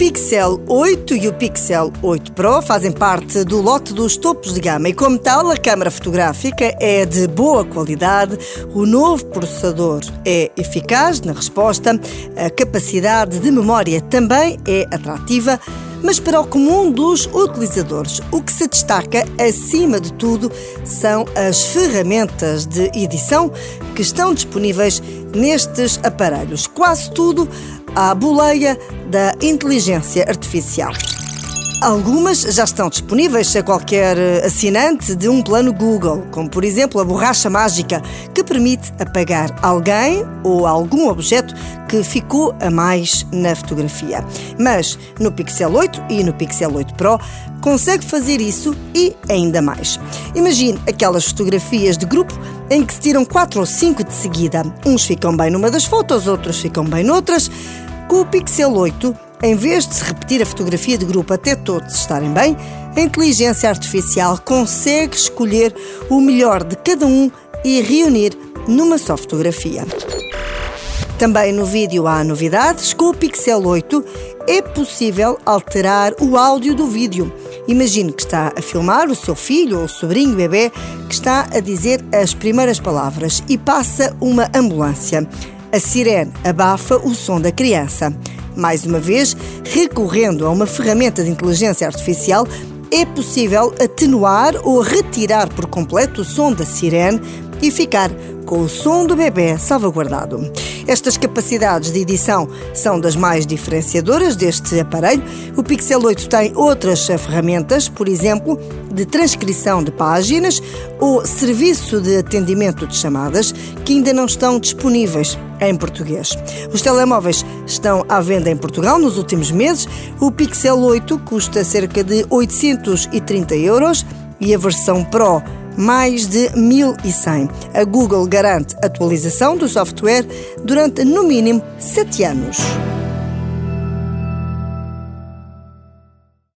Pixel 8 e o Pixel 8 Pro fazem parte do lote dos topos de gama e, como tal, a câmara fotográfica é de boa qualidade, o novo processador é eficaz na resposta, a capacidade de memória também é atrativa. Mas para o comum dos utilizadores, o que se destaca acima de tudo são as ferramentas de edição que estão disponíveis nestes aparelhos. Quase tudo à boleia da inteligência artificial. Algumas já estão disponíveis a qualquer assinante de um plano Google, como por exemplo a borracha mágica, que permite apagar alguém ou algum objeto que ficou a mais na fotografia. Mas no Pixel 8 e no Pixel 8 Pro consegue fazer isso e ainda mais. Imagine aquelas fotografias de grupo em que se tiram quatro ou cinco de seguida. Uns ficam bem numa das fotos, outros ficam bem noutras. Com o Pixel 8, em vez de se repetir a fotografia de grupo até todos estarem bem, a inteligência artificial consegue escolher o melhor de cada um e reunir numa só fotografia. Também no vídeo há novidades. Com o Pixel 8 é possível alterar o áudio do vídeo. Imagine que está a filmar o seu filho ou sobrinho bebê que está a dizer as primeiras palavras e passa uma ambulância. A sirene abafa o som da criança. Mais uma vez, recorrendo a uma ferramenta de inteligência artificial, é possível atenuar ou retirar por completo o som da sirene e ficar com o som do bebê salvaguardado. Estas capacidades de edição são das mais diferenciadoras deste aparelho. O Pixel 8 tem outras ferramentas, por exemplo, de transcrição de páginas ou serviço de atendimento de chamadas, que ainda não estão disponíveis em português. Os telemóveis estão à venda em Portugal nos últimos meses. O Pixel 8 custa cerca de 830 euros e a versão Pro mais de 1100. A Google garante atualização do software durante no mínimo 7 anos.